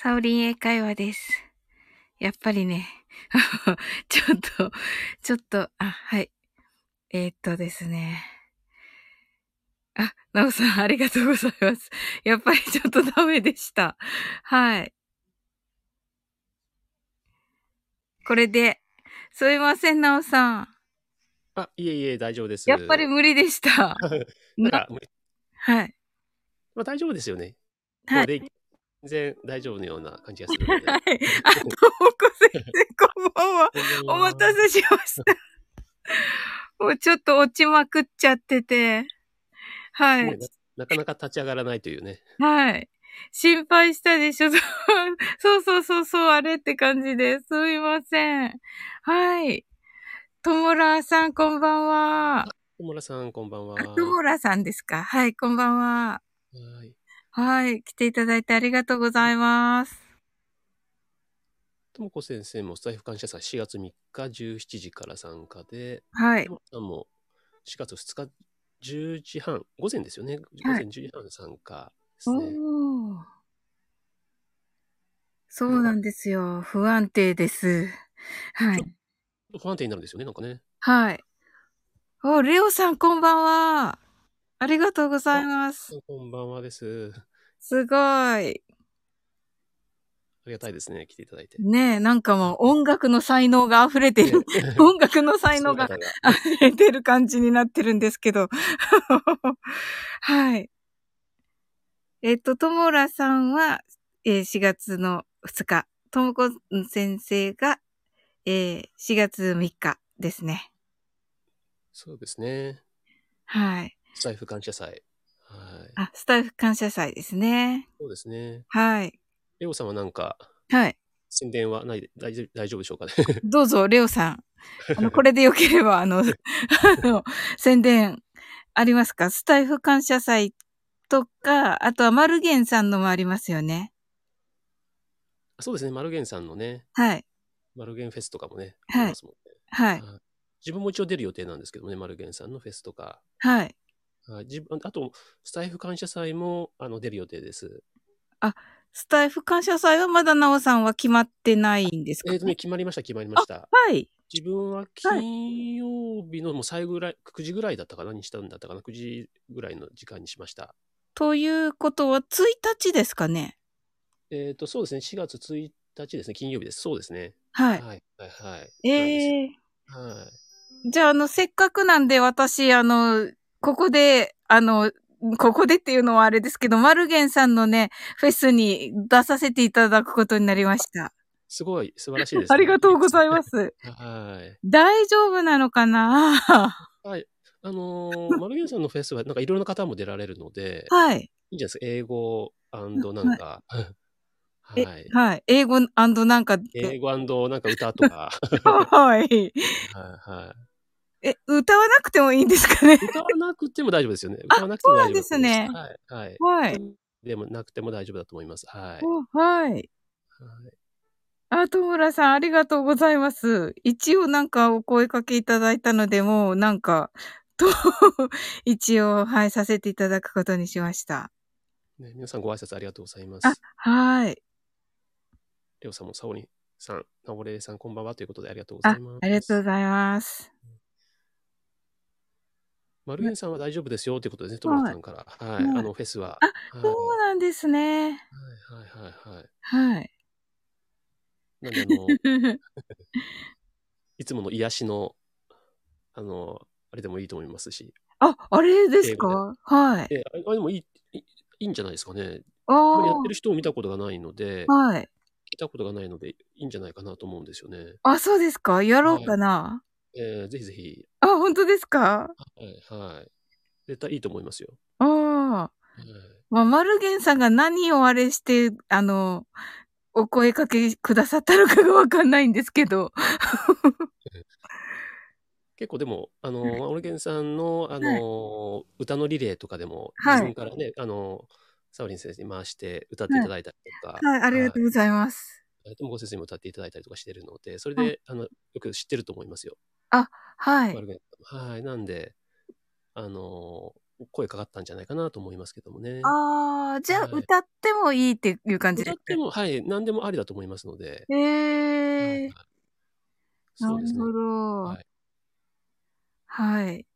サオリン英会話です。やっぱりね、ちょっと、ちょっと、あ、はい。えーっとですね。あ、なおさん、ありがとうございます。やっぱりちょっとダメでした。はい。これで、すいません、なおさん。あ、いえいえ、大丈夫です。やっぱり無理でした。なんか、はい。まあ、大丈夫ですよね。はい。全然大丈夫のような感じがするので。はい。あ、ともこ先生、こんばんは。お待たせしました。もうちょっと落ちまくっちゃってて。はい。ななかなか立ち上がらないというね。はい。心配したでしょ そうそうそうそう、あれって感じです。すみません。はい。ともらさん、こんばんは。小村さん、こんばんは。あ、ともらさんですかはい、こんばんは。はい。はい。来ていただいてありがとうございます。ともこ先生もスタイフ感謝祭4月3日17時から参加で、はいと。もこさんも4月2日10時半、午前ですよね。午はい前10時半参加ですおね。ー。そうなんですよ。不安定です。はい。不安定になるんですよね、なんかね。はい。お、レオさんこんばんは。ありがとうございます。こんばんはです。すごい。ありがたいですね、来ていただいて。ねえ、なんかもう音楽の才能が溢れてる。ね 音楽の才能が溢れてる感じになってるんですけど。はい。えっと、ともらさんは、えー4月の2日。ともこ先生が、えー4月3日ですね。そうですね。はい。スタイフ感謝祭。はい。あ、スタッフ感謝祭ですね。そうですね。はい。レオさんはなんか、はい。宣伝はないで大丈夫大丈夫でしょうかね？どうぞ、レオさん。あの、これでよければ、あの、あの、宣伝ありますか？スタイフ感謝祭とか、あとはマルゲンさんのもありますよね。そうですね、マルゲンさんのね、はい。マルゲンフェスとかもね、はいありますもんねはい。はい自分も一応出る予定なんですけどもね、マルゲンさんのフェスとか。はい。はい自分あと、スタイフ感謝祭もあの出る予定です。スタイフ感謝祭はまだなおさんは決まってないんですか、えっ、とね、決まりました、決まりました。はい。自分は金曜日のもう最後ぐらい、9時ぐらいだったかなにしたんだったかな、9時ぐらいの時間にしました。ということは、1日ですかね？えっ、と、そうですね、4月1日ですね、金曜日です。そうですね。はい。はい、はい、はい。ええはい。じゃあ、あの、せっかくなんで私、あの、ここで、あの、ここでっていうのはあれですけど、マルゲンさんのね、フェスに出させていただくことになりました。すごい、素晴らしいです、ありがとうございま。す。はい。大丈夫なのかな？はい。あのー、マルゲンさんのフェスは、なんかいろんな方も出られるので、はい。いいんじゃないですか？英語なんか、えはい。はい。英語なんかで。英語なんか歌とか、はい。はいはい。え、歌わなくてもいいんですかね？歌わなくても大丈夫ですよね。あ歌わなくても大丈夫そうなんですねはい。はい。はい。でもなくても大丈夫だと思います。はい。おはい。はいあ、ともらさん、ありがとうございます。一応なんかお声かけいただいたので、もうなんか、と、一応、はい、させていただくことにしました。ね、皆さんご挨拶ありがとうございますあ。、はい。レオさんもサオリンさん、ナオレイさんこんばんはということでありがとうござあいます。、ありがとうございます。マルゲンさんは大丈夫ですよということですね、トモラさんから。はい。はいあの、フェスは。あはいそうなんですね。はいはいはいはい。はい。なんで、あの、いつもの癒しの、あの、あれでもいいと思いますし。あ、あれですか？はい。え、あれでもいい、いいんじゃないですかね。ああやってある人を見たことがないので、はい。聞いたことがないので、いいんじゃないかなと思うんですよね。あ、そうですか？やろうかな、えーぜひぜひ、あ、本当ですか？はい、はい。絶対いいと思いますよ。ああ。はいまあ、マルゲンさんが何をあれして、あの、お声かけくださったのかがわかんないんですけど。結構でも、あの、オルゲンさんの、あの、歌のリレーとかでも、はい自分からね、あの、サオリン先生に回して歌っていただいたりとか、はい、ありがとうございます。はい。ともこ先生にも歌っていただいたりとかしてるので、それで、はあの、よく知ってると思いますよ。はいはい。なんで、あの、声かかったんじゃないかなと思いますけどもね。ああ、じゃあ、はい歌ってもいいっていう感じですか？歌っても、はい、何でもありだと思いますので。へえはいそうですねなる。ほど。はいはい。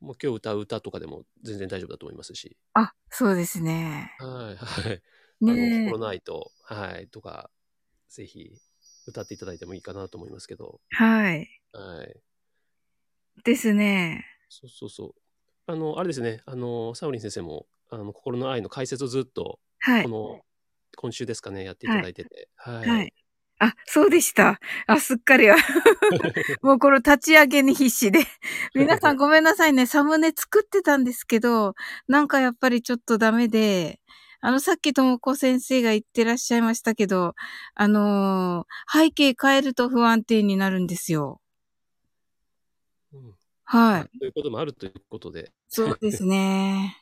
もう今日歌う歌とかでも全然大丈夫だと思いますし。あ、そうですね。はい、はい。あの、ねえ心ないと、はい、とか、ぜひ歌っていただいてもいいかなと思いますけど。はい。はい。ですね。そうそうそう。あの、あれですね、あの、サウリン先生も、あの、心の愛の解説をずっと、はいこ。の、今週ですかね、やっていただいてて。はい。はい。あ、そうでした。あ、すっかりは。もうこの立ち上げに必死で。皆さんごめんなさいね。サムネ作ってたんですけど、なんかやっぱりちょっとダメで、あの、さっきともこ先生が言ってらっしゃいましたけど、あのー背景変えると不安定になるんですよ。うんはい。ということもあるということで。そうですね。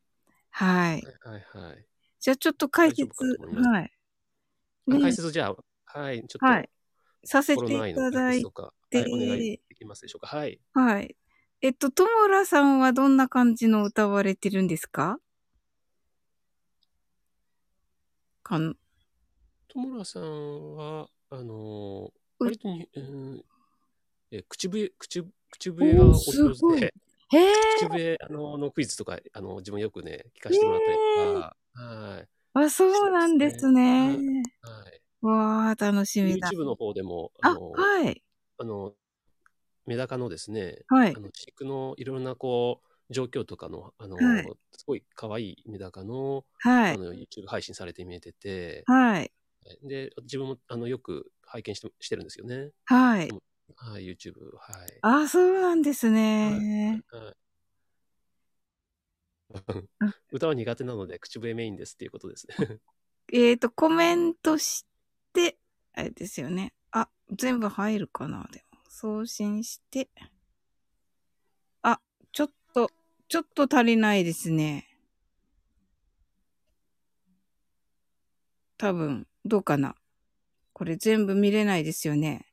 はい。はいはい。じゃあちょっと解説はい。あね解説じゃあ、はい、ちょっと、はいさせていただいてはい、お願いできますでしょうか。はい。はい。えっと、ともらさんはどんな感じの歌われてるんですか？かん、友良さんは、あのーう割とに、うんえ口笛、口、口笛がお上手で、口笛あののクイズとか、あの、自分よくね、聞かせてもらったりとか、はい。あ、そうなんですね。はい。わあ、楽しみだ。YouTube の方でも、あ、あの、はい。あの、メダカのですね、はいあ。の飼育のいろんなこう、状況とかの、あの、はいすごい可愛いメダカの、はい。あの、YouTube 配信されて見えてて、はい。で、自分も、あの、よく拝見してしてるんですよね。はい。はい、YouTube、はい。あ、そうなんですね。はいあ歌は苦手なので口笛メインですっていうことですね。えっと、コメントして、あれですよね。あ、全部入るかなでも。送信して。あ、ちょっと、ちょっと足りないですね。多分、どうかな。これ全部見れないですよね。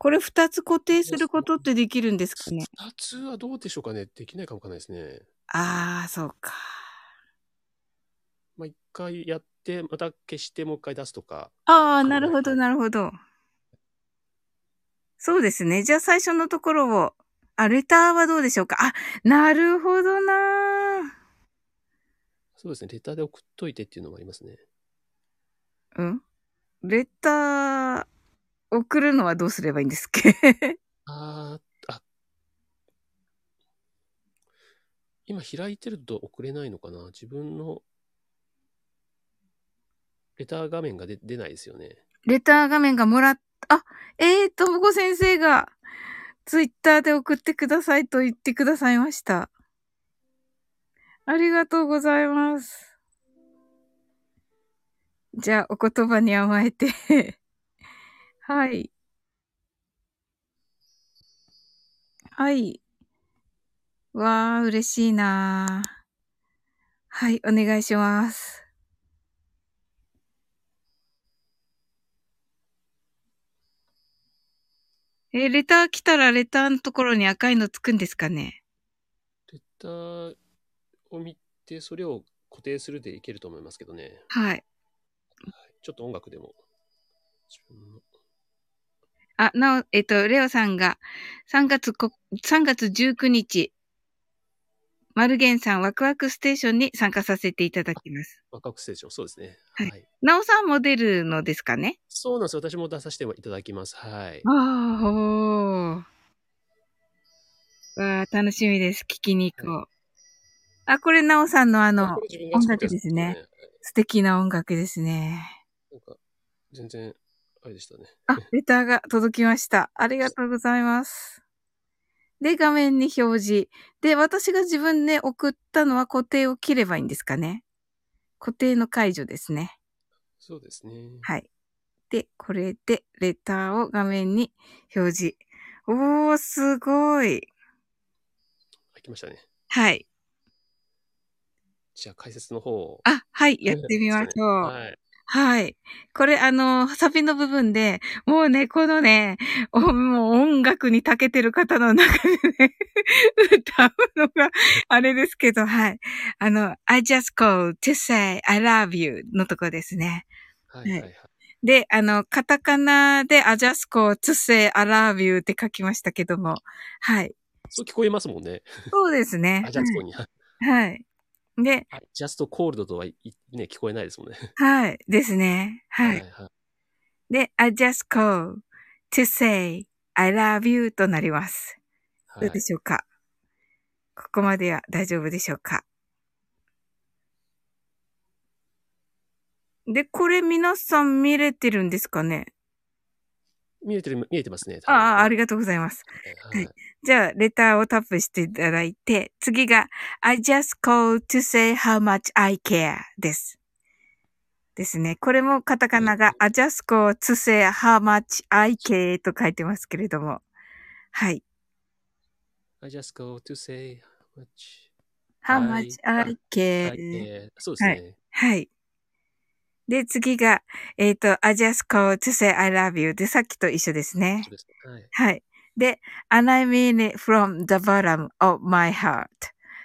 これ二つ固定することってできるんですかね？二つはどうでしょうかね？できないかもわかんないですね。ああ、そうか。まあ、一回やって、また消してもう一回出すとか。ああ、なるほど、なるほど。そうですね。じゃあ最初のところを、あ、レターはどうでしょうか？あ、なるほどなそうですね。レターで送っといてっていうのもありますね。うん？レター、送るのはどうすればいいんですっけ？あーあ。今開いてると送れないのかな？自分のレター画面が出出ないですよね。レター画面がもらっ、あ、えーともこ先生が、ツイッターで送ってくださいと言ってくださいました。ありがとうございます。じゃあ、お言葉に甘えて。はい。はい。わー、嬉しいなーはい、お願いします。えーレター来たらレターのところに赤いのつくんですかね？レターを見て、それを固定するでいけると思いますけどね。はい。ちょっと音楽でも。自分のあ、なお、えっと、レオさんが3月こ、3月19日、マルゲンさんワクワクステーションに参加させていただきます。ワクワクステーション、そうですね。ははいい。なおさんも出るのですかね？そうなんですよ。私も出させていただきます。はい。ああ、おー。わあ、楽しみです。聞きに行こう。あ、これなおさんのあの音楽ですね。素敵な音楽ですね。なんか、全然、あれでしたね。あ、レターが届きました。ありがとうございます。で、画面に表示。で、私が自分で送ったのは固定を切ればいいんですかね。固定の解除ですね。そうですね。はい。で、これでレターを画面に表示。おー、すごい。開きましたね。はい。じゃあ解説の方を。あ、はい、やってみましょう。はい。はい。これ、あの、サビの部分で、もうね、このね、おもう音楽に長けてる方の中でね、歌うのが、あれですけど、はい。あの、I just call to say I love you のとこですね。はいはいはい。で、あの、カタカナで I just call to say I love you って書きましたけども、はい。そう聞こえますもんね。そうですね あ、。ジャスコに。はい。で、ジャストコールドとはいね、聞こえないですもんね。はい。ですね。はい。はい。で、I just call to say I love you となります。はいどうでしょうか、ここまでは大丈夫でしょうか？で、これ皆さん見れてるんですかね？見えてる、見えてますね。ああ、ありりがとうございます。はい。じゃあ、レターをタップしていただいて、次が、I just call to say how much I care です。ですね。これもカタカナが、I just call to say how much I care と書いてますけれども。はい。I just go to say how much how I- much I care. care. そうですね。はい。で、次が、えっ、と、I just call to say I love you で、さっきと一緒ですねそ。うですはい。はい。で、and I mean it from the bottom of my heart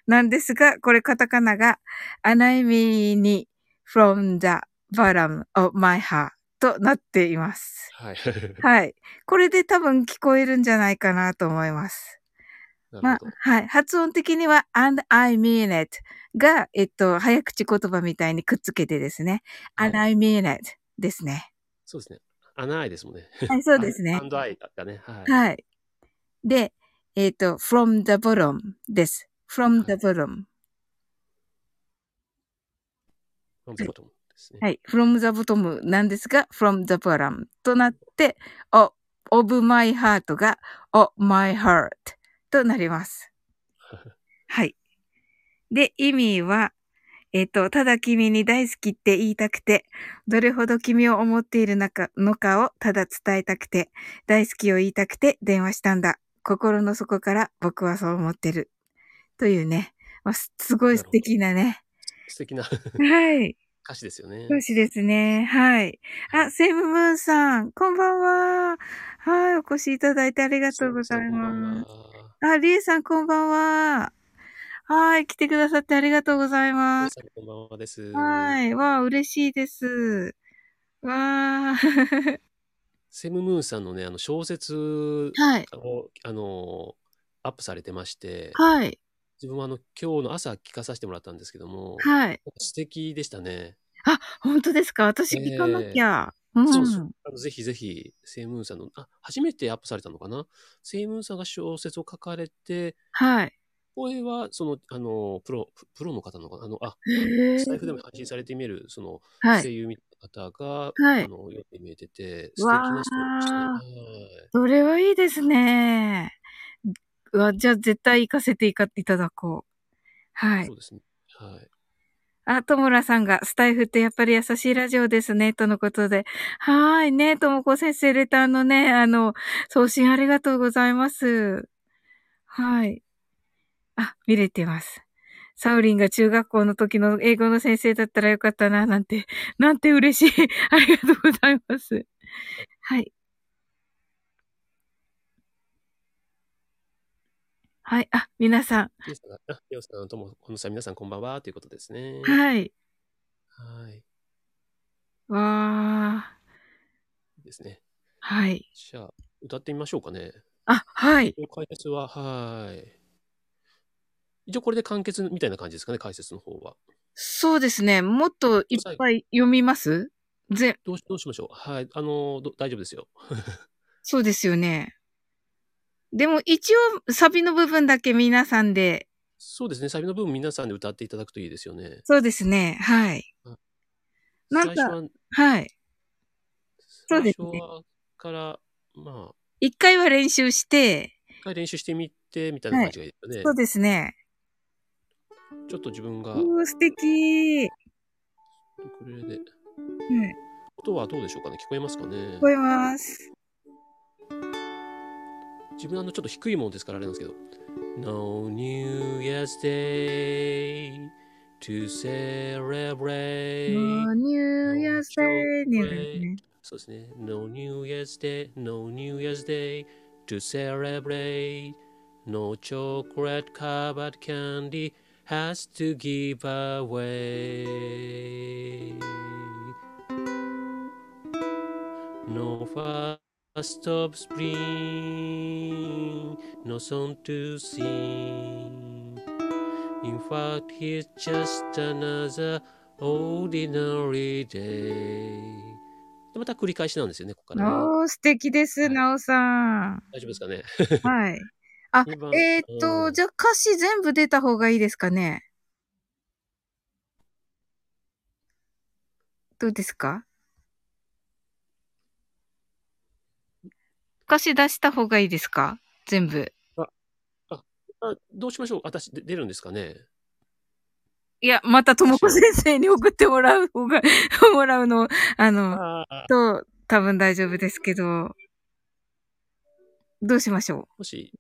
なんですが、これカタカナが and I mean it from the bottom of my heart となっています。はい。はい。これで多分聞こえるんじゃないかなと思います。まあはい。発音的には and I mean it が、えっと、早口言葉みたいにくっつけてですね。はい and I mean it ですね。そうですね。穴愛ですもんね。はい、そうですねア。ンドアイがね。はい。はい。で、えっ、と、from the bottom です。from the はい bottom。from the bottom ですね。はい。from the bottom なんですが、from the bottom となって、お of my heart が of my heart となります。はい。で、意味は、えっ、と、ただ君に大好きって言いたくて、どれほど君を思っているのかのかをただ伝えたくて、大好きを言いたくて電話したんだ。心の底から僕はそう思ってる。というね、まあ、すすごい素敵なね。素敵なはい。歌詞ですよね。少しですね。はい。あ、セムムーンさん、こんばんは。はい、お越しいただいてありがとうございます。あ、リエさん、こんばんは。はい、来てくださってありがとうございます。こんばんはです。はい。わあ、嬉しいです。わあ。セムムーンさんのね、あの小説はい。を、あの、アップされてまして、はい。自分はあの、今日の朝聞かさせてもらったんですけども、はい。素敵でしたね。あ、本当ですか？私行かなきゃ。うん。そうそう。あのぜひぜひ、セイムーンさんの、あ、初めてアップされたのかな？セイムーンさんが小説を書かれて、はい。声は、その、あの、プロ、ププロの方のかな？あの、あ、へスタイフでも配信されてみる、その、はい。声優みたいな方が、はいあの、よく見えてて、素敵わな人でしたね。ーはいそれはいいですね。うわ、じゃあ絶対行かせていかいただこう。はいそ。うですね。はい。あ、ともらさんが、スタイフってやっぱり優しいラジオですね、とのことで。はーいね、ともこ先生、レターのね、あの、送信ありがとうございます。はい。あ、見れてます。サウリンが中学校の時の英語の先生だったらよかったな、なんて、なんて嬉しい。ありがとうございます。はい。はい。あ、皆さリエさんリオさんとも、このさん、皆さんこんばんは、ということですね。ん。はい。はい。わー。いいですね。はい。じゃあ、歌ってみましょうかね。あ、はい。解説は、はい。一応これで完結みたいな感じですかね、解説の方は。そうですね。もっといっぱい読みます？ぜ、どうしどうしましょう？はい。あの、ど大丈夫ですよ。そうですよね。でも一応サビの部分だけ皆さんで、そうですね。サビの部分皆さんで歌っていただくといいですよね。そうですね。はい。なんかは、はい。そうですね最初はから、まあ、一回は練習して、一回練習してみて、みたいな感じがいいですよね。そうですね。ちょっと自分が、うー、素敵。これで、うん。音はどうでしょうかね聞こえますかね聞こえます。自分あのちょっと低いもんですからあれなんですけど No New Year's Day to celebrate No New Year's Day になるね。そうですね。No New Year's Day, No New Year's Day to celebrate. No chocolate covered candy has to give away. No first of spring, no song to sing. In fact, it's just another ordinary day. でまた繰り返しなんですよね、ここからね、おー、素敵です、はいなおさん。大丈夫ですかね？はい。あえーっと、うんじゃあ歌詞全部出た方がいいですかね？どうですか？歌詞出した方がいいですか？全部。あどうしましょう？私で出るんですかね？いや、またともこ先生に送ってもらう方が、もらうの、あの、ああ、と、多分大丈夫ですけど、どうしましょもし、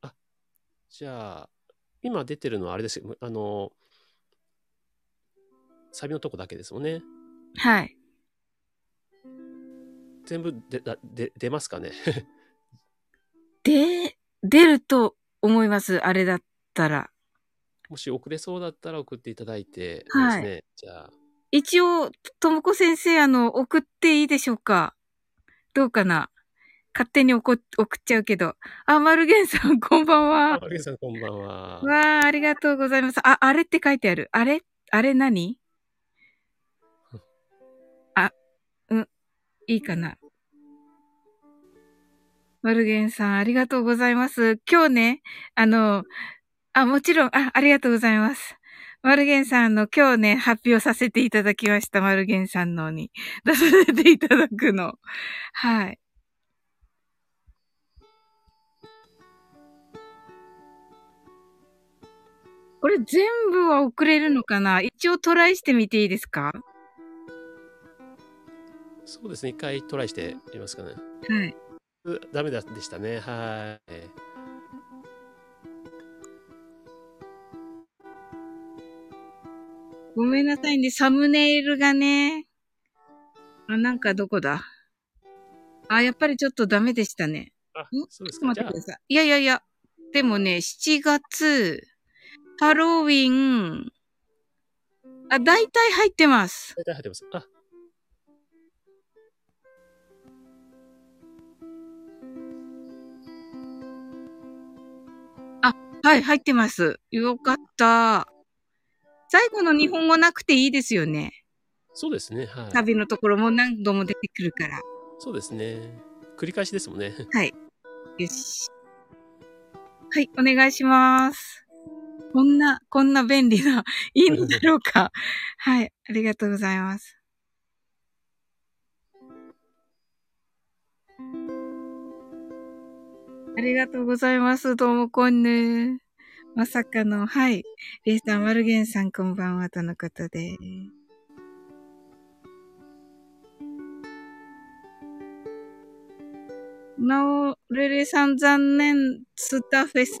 あ、じゃあ、今出てるのはあれですよ。あの、サビのとこだけですもんね。うはい。全部でだで出ますかね？で、出ると思います。あれだったら。もし遅れそうだったら送っていただいて、はいですね。じゃあ、一応、ともこ先生、あの、送っていいでしょうか？どうかな？勝手に送っちゃうけど。あ、マルゲンさん、こんばんは。マルゲンさんこんばんは。わあ、ありがとうございます。あ、あれって書いてある。あれ？あれ何？いいかな。マルゲンさん、ありがとうございます。今日ね、あの、あ、もちろん、あ、ありがとうございます。マルゲンさんの今日ね、発表させていただきました。マルゲンさんのに出させていただくの。はい。これ全部は送れるのかな？一応トライしてみていいですか？そうですね。一回トライしてみますかね。はい。うダメだでしたね。はい。ごめんなさいね。サムネイルがね。あ、なんかどこだ？あ、やっぱりちょっとダメでしたね。あん、そうですか。じゃあちょっと待ってく、ださい。いやいやいや。でもね、7月、ハロウィン、あ、大体入ってます。大体入ってます。あ、はい、入ってます。よかった。最後の日本語なくていいですよね。そうですね。はい。旅のところも何度も出てくるから。そうですね。繰り返しですもんね。はい。よし。はい、お願いします。こんな、こんな便利な、いいのだろうか。はい、ありがとうございます。ありがとうございます。どうもこんぬ。まさかの、はい。レイさん、マルゲンさん、こんばんは、とのことで。なお、レレさん、残念、スタフェス。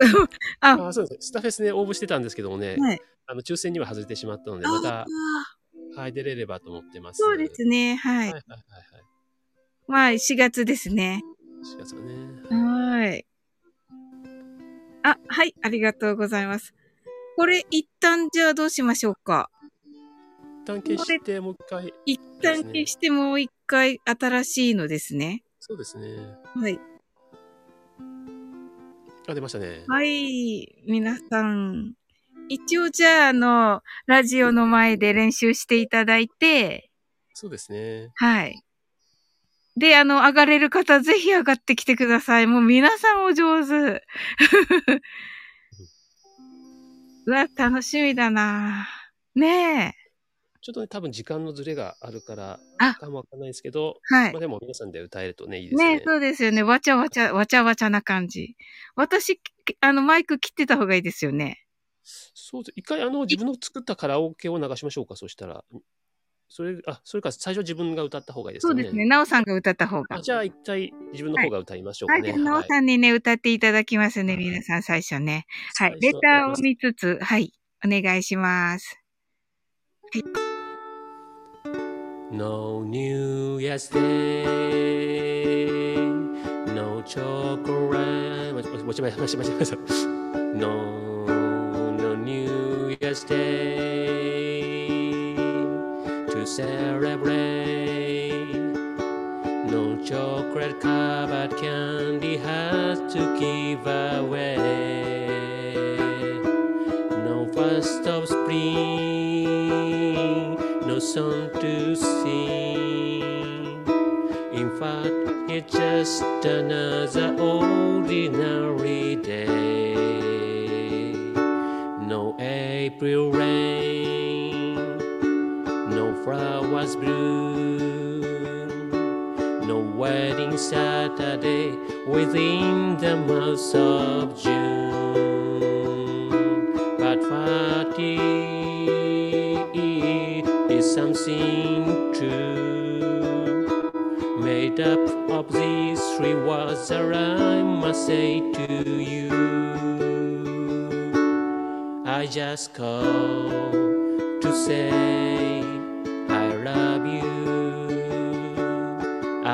あ、あそうです。スタフェスね、応募してたんですけどもね、はい。あの抽選には外れてしまったので、あまたあ、はい、出れればと思ってます。そうですね。ははい。いはいはいはいまあ、4月ですね。4月はね。はーい。あ、はい、ありがとうございます。これ、一旦じゃあどうしましょうか。一旦消して、もう一回。一旦消してもう一回新しいのですね。そうですね。はい。あ、出ましたね。はい、皆さん。一応じゃあ、あの、ラジオの前で練習していただいて、そうですね。はい。で、あの、上がれる方、ぜひ上がってきてください。もう皆さんお上手。うわ、楽しみだなねえ。ちょっとね、多分時間のずれがあるから、あかもわかんないですけど、はいまあ。でも皆さんで歌えるとね、いいですね。ねえ、そうですよね。わちゃわちゃ、わちゃわちゃな感じ。私、あの、マイク切ってた方がいいですよね。そうです。一回、あの、自分の作ったカラオケを流しましょうか、そしたら。それ、あ、それか、最初自分が歌った方がいいですかね。そうですね。なおさんが歌った方があ。じゃあ、一回自分の方が歌いましょうはい。かね。じゃあなおさんにね、歌っていただきますね。皆さん最初ね。はい。レターを見つつ、はい。お願いします。No New Year's Day No chocolate 間違えました間違えました間違えました No No New Year's Day celebrate No chocolate covered candy has to give away No first of spring, no song to sing. In fact, it's just another ordinary day. No April rain, no flowers bloom, no wedding Saturday within the month of June. But party is something true, made up of these three words that I must say to you. I just call to say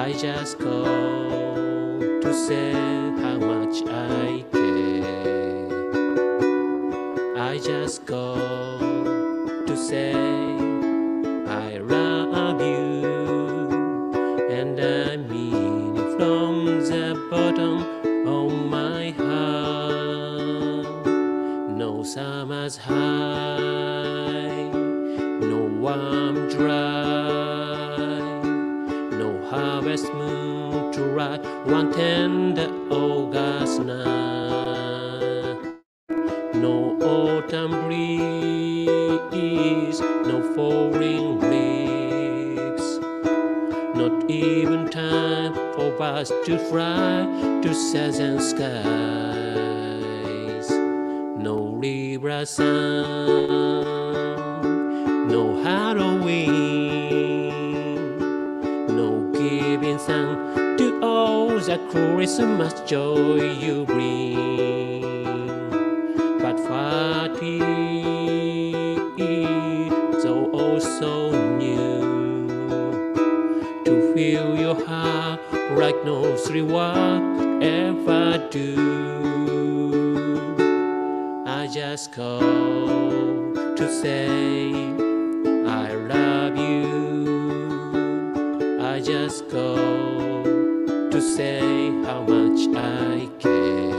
I just call to say how much I care. I just call to say to all the Christmas joy you bring. But fatigue so also new? To fill your heart like no three words ever do. I just call to say just go to say how much I care.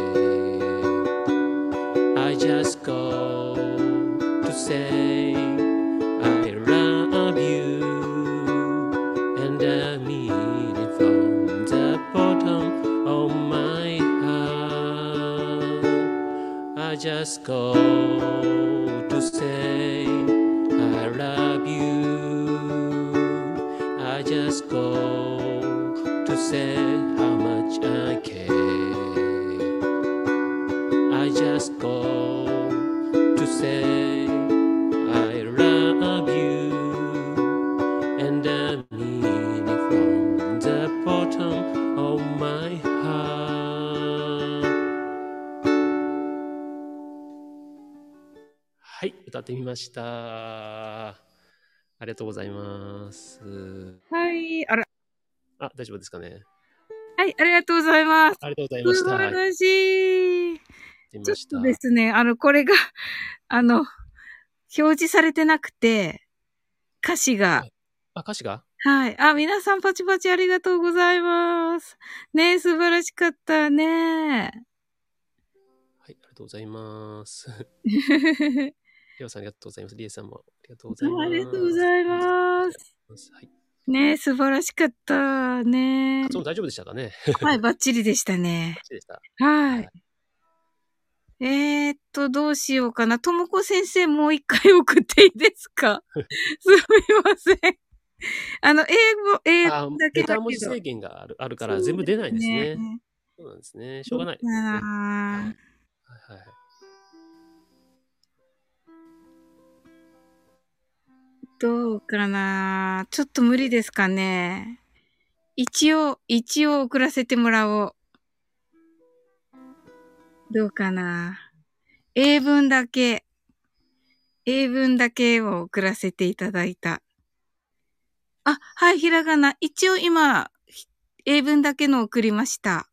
I just go to say I love you, and I mean it from the bottom of my heart. I just go to say just call to say how much I care. I just call to say I love you, and I mean it from the bottom of my heart. はい、歌ってみました。ありがとうございます。はい。あら、あ、大丈夫ですかね？はい、ありがとうございます。ありがとうございまし素た。はい、晴らしい。ちょっと。ですね、あの、これが、あの、表示されてなくて、歌詞が、あ、歌詞が？はい。あ、皆さんパチパチありがとうございます。ねえ素晴らしかったね。はい、ありがとうございます。レオさんありがとうございます。リエさんもありがとうございます。ありがとうございます。す。はい。ねえ素晴らしかったね。発音大丈夫でしたかね？はい、バッチリでしたね。でした。はい。えー、っと、どうしようかな。ともこ先生、もう一回送っていいですか？すみません。あの、英語、英あ語だけだけど。ー文字制限があるあるから全部出ないんですね。そうなんですね。しょうがないですね。はいはい。どうかなちょっと無理ですかね。一応、一応送らせてもらおう。どうかな英文だけ。英文だけを送らせていただいた。あ、はい、ひらがな。一応今、英文だけの送りました。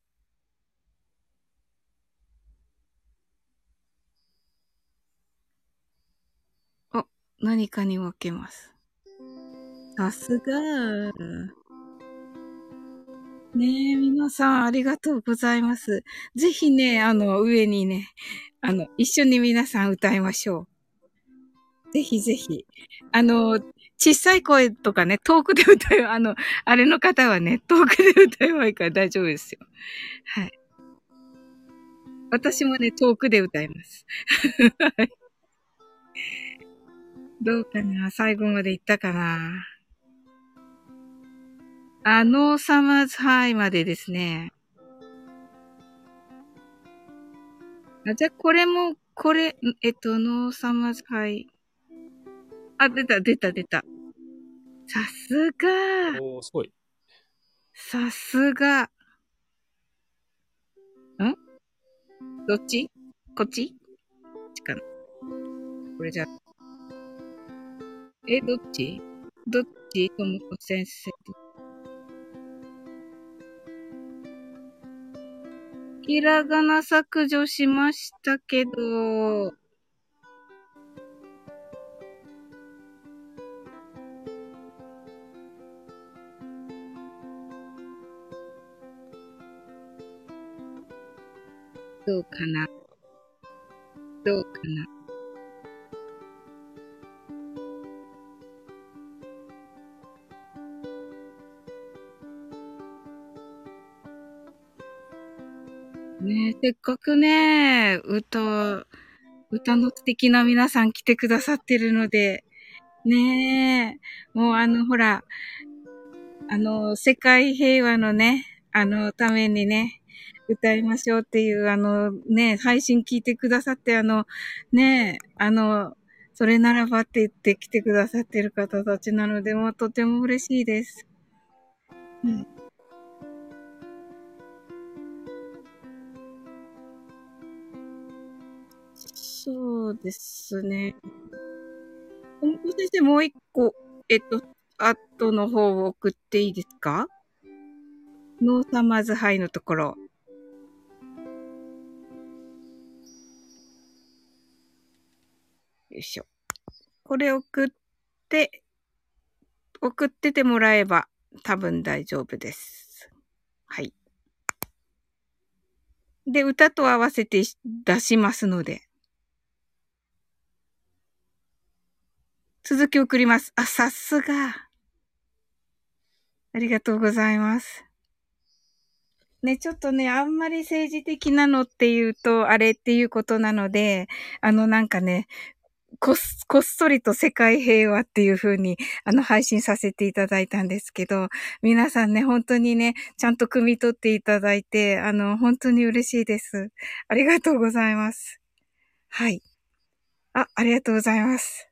何かに分けます。さすが。ねえ、皆さんありがとうございます。ぜひね、あの、上にね、あの、一緒に皆さん歌いましょう。ぜひぜひ。あの、小さい声とかね、遠くで歌う、あの、あれの方はね、遠くで歌えばいいから大丈夫ですよ。はい。私もね、遠くで歌います。は いどうかな最後まで行ったかなあのサマーズハイまでですね。あ、じゃあ、これも、これ、えっと、ノーサマーズハイ。あ、出た、出た、出た。さすが。おー、すごい。さすが。ん？どっち？こっち？こっちかな。これじゃ。え、どっち？どっち？ともこ先生と。ひらがな削除しましたけど、どうかな？どうかな？せっかくね、歌、歌の素敵な皆さん来てくださってるので、ねえ、もうあの、ほら、あの、世界平和のね、あの、ためにね、歌いましょうっていう、あの、ね、配信聞いてくださって、あの、ね、あの、それならばって言って来てくださってる方たちなので、もうとても嬉しいです。うん。そうですね。本当先生、もう一個、えっと、後の方を送っていいですか？ノーサマーズハイのところ。よいしょ。これ送って、送っててもらえば多分大丈夫です。はい。で、歌と合わせて出しますので。続き送ります。あ、さすが。ありがとうございます。ね、ちょっとね、あんまり政治的なのっていうと、あれっていうことなので、あの、なんかね、こっ、こっそりと世界平和っていう風に、あの、配信させていただいたんですけど、皆さんね、本当にね、ちゃんと汲み取っていただいて、あの、本当に嬉しいです。ありがとうございます。はい。あ、ありがとうございます。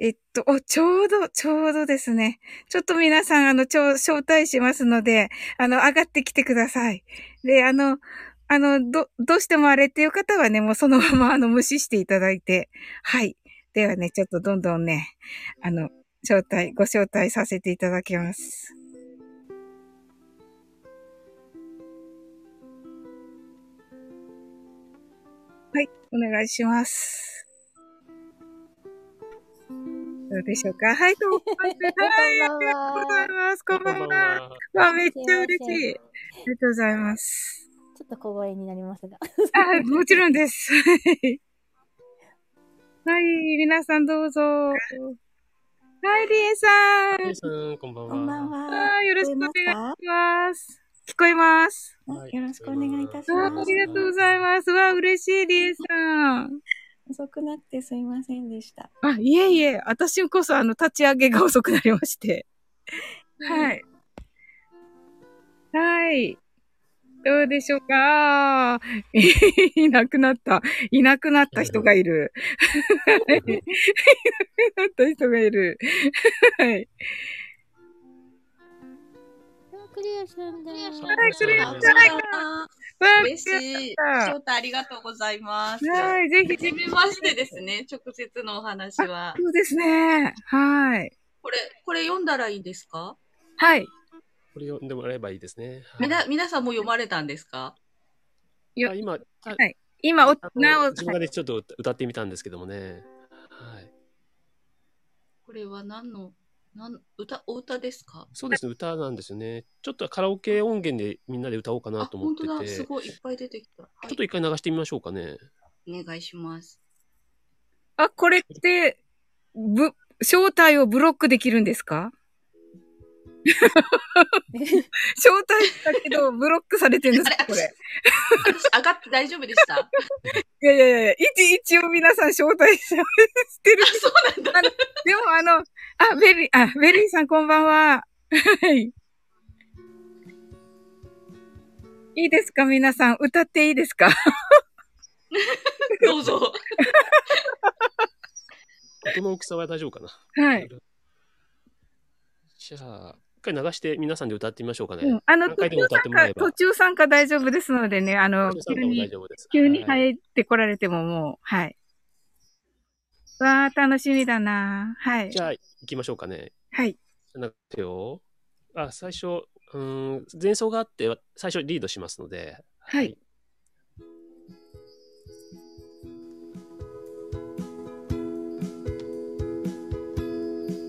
えっと、お、ちょうど、ちょうどですね。ちょっと皆さん、あの、ちょ、招待しますので、あの、上がってきてください。で、あの、あの、ど、どうしてもあれっていう方はね、もうそのまま、あの、無視していただいて、はい。ではね、ちょっとどんどんね、あの、招待、ご招待させていただきます。はい、お願いします。どうでしょうか？はい、どうも。はい、ありがとうございます。こんばんは。わ、めっちゃ嬉しい。ありがとうございます。ちょっと小声になりますが。あ、もちろんです。はい、皆さんどうぞ。はい、リエさん。リエさん、こんばんは。こんばんは。よろしくお願いします。聞こえます？よろしくお願いいたします。ありがとうございます。わ、嬉しい、リエさん。遅くなってすいませんでした。あ、いえいえ、私こそあの、立ち上げが遅くなりまして。はい。はい。どうでしょうか？いなくなった。いなくなった人がいる。いなくなった人がいる。はい。クリアさんだ。はい、クリアさん。あわあ嬉しい。招待ありがとうございます。はい、ぜひ、はじめましてですね、直接のお話は。そうですね。はい。これ、これ読んだらいいですか？はい。これ読んでもらえばいいですね。みな、皆さんも読まれたんですか？よあ今、あ今、おなお、自分がね、ちょっと歌歌ってみたんですけどもね。はい。これは何の、なん、歌、お歌ですか？そうですね、歌なんですよね。ちょっとカラオケ音源でみんなで歌おうかなあ、と思ってて、本当だ。すちょごいいっぱい出てきた。はいっと一回流してみましょうかね。お願いします。あ、これって、ぶ、招待をブロックできるんですか？招待だけど、ブロックされてるんですかあれこれ。私、上がって大丈夫でした？あ、いやいやいや、一、一応皆さん招待してる。そうなんだ。でもあの、あ、ベリー、あ、ベリーさんこんばんは。はい。いいですか？皆さん、歌っていいですか？どうぞ。音の大きさは大丈夫かな？はい。じゃあ、一回流して皆さんで歌ってみましょうかね。うん、あの、途中参加、途中参加大丈夫ですのでね、あの、急に。急にはい入ってこられてももう、はい。わー、楽しみだなはい。じゃあ、行きましょうかね。はい。なってよ。あ、最初、うーん、前奏があって、最初リードしますので。はい。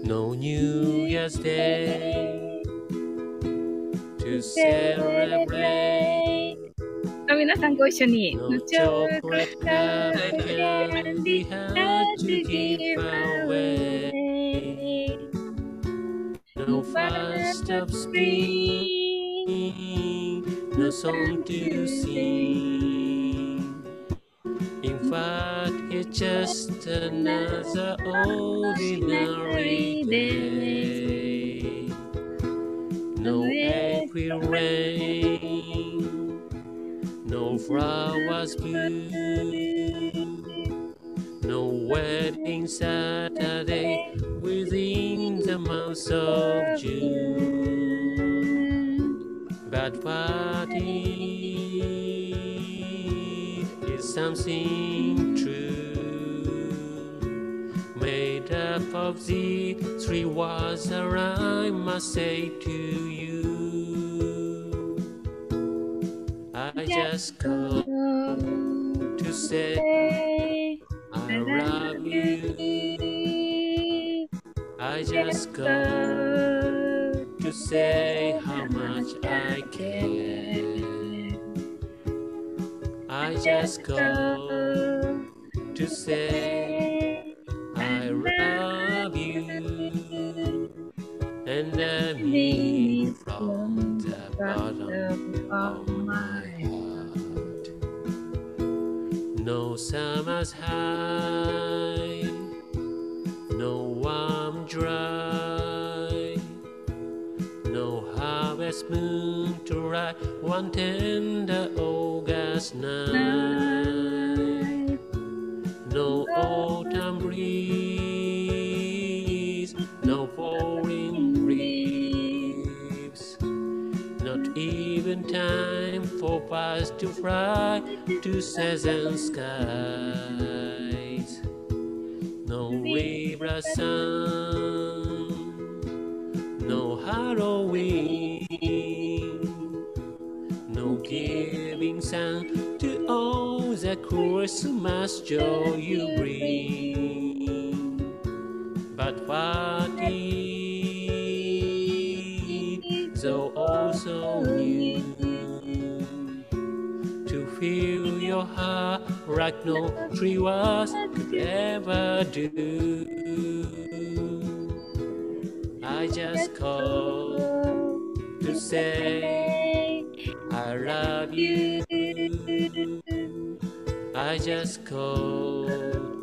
No New Year's Day to celebrate. あ皆さんご一緒に。 No のちょ chocolate candy had to give away. No first of spring, no song to sing. In fact, it's just another ordinary day. No April rain, no flowers bloom, no wedding Saturday within the month of June. But what is something made of the three words that I must say to you. I just come to say I love you. I just come to say how much I care. I just come to say I love you. And I mean from the bottom of my heart. No summer's high, no warm dry, no harvest moon to ride one tender August night, falling leaves, not even time for birds to fly to southern skies. No river sun, no Halloween, no giving sun to all the Christmas joy you bring. Is so also new to fill your heart like no three words could ever do. I just call to say I love you. I just call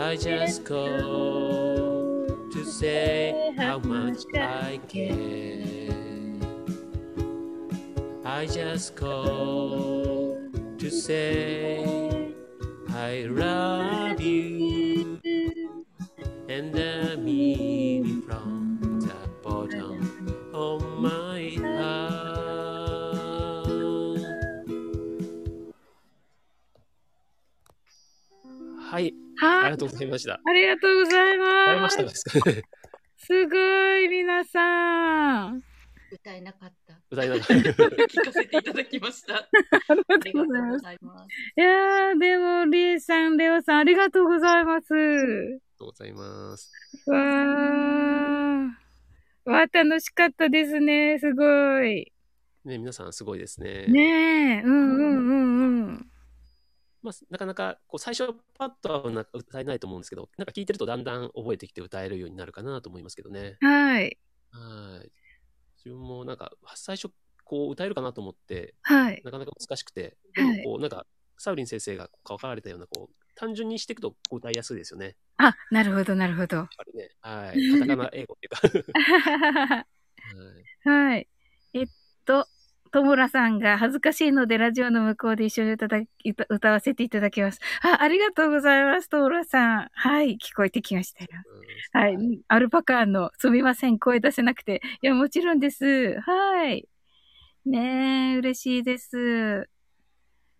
I just call to say how much I care. I just call to say I love you. とうございました。ありがとうございま。ますしたですごい、皆さん。歌えなかった。歌いながら。聞かせていただきました。ありがありとうございます。がとうございます。いやー、でも、りえさん、レオさん、ありがとうございます。ありがとうございます。わー。わー、楽しかったですね。すごい。ね、皆さんすごいですね。ねえ、うんうんうんうん。まあ、なかなかこう最初パッとはな歌えないと思うんですけど、なんか聞いてるとだんだん覚えてきて歌えるようになるかなと思いますけどね。はい。はい。自分もなんか最初こう歌えるかなと思って、はい。なかなか難しくて、ではいもこうなんかサウリン先生が書かれたようなこう単純にしていくと歌いやすいですよね。あ、なるほど、なるほど。やっぱりね。はい。カタカナ英語っていうか。はいはい。えっと、ともらさんが恥ずかしいのでラジオの向こうで一緒に歌だ歌歌わせていただきます。あ、ありがとうございます、ともらさん。はい、聞こえてきましたよ。うんはい。アルパカーンの、すみません、声出せなくて。いや、もちろんです。はい。ねえ、嬉しいです。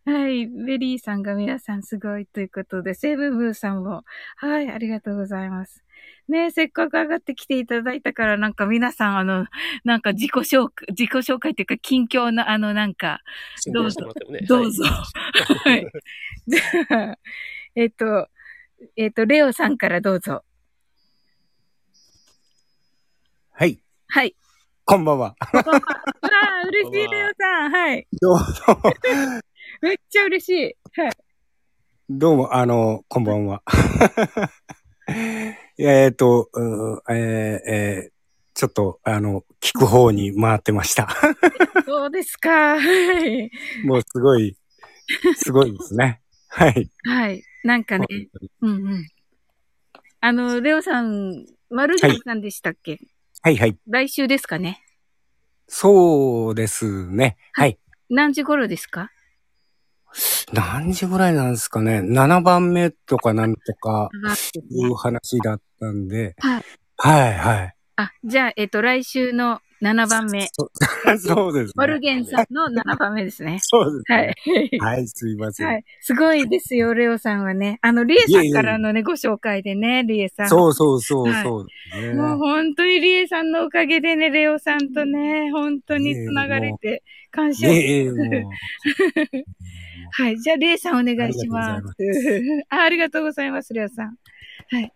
はい。ベリーさんが皆さんすごいということで、セブブーさんも、はい、ありがとうございます。ねえ、せっかく上がってきていただいたから、なんか皆さん、あの、なんか自己紹介、自己紹介っていうか、近況のあの、なんか、宣伝してもらってもね。どうぞはいはい。じゃあ、えっと、えっと、レオさんからどうぞ。はい。はい。こんばんは。わあ、嬉しい、レオさん。はい。どうも、めっちゃ嬉しい。はい。どうも、あの、こんばんは。えっと、うんえーえーちょっと、あの、聞く方に回ってました。そうですか。はい。もうすごい、すごいですね。はい。はい。なんかね、うんうん。あの、レオさん、マルゲンさんでしたっけ、はいはい。来週ですかねそうですね。はい。何時頃ですか？何時ぐらいなんですかね？7番目とかなんとかいう話だったんで。はい。はいはい。あ、じゃあ、えっと、来週の7番目。そ そうですね。マルゲンさんの7番目ですね。そうですはね。い。はい、すいません。はい。すごいですよ、レオさんはね。あの、リエさんからのね、ご紹介でね、リエさん。そうそうそうはいそうね。もう本当にリエさんのおかげでね、レオさんとね、本当に繋がれて、感謝。ねえ、もう。はい。じゃあ、レイさんお願いします。あありがとうございます、レオさん。はい。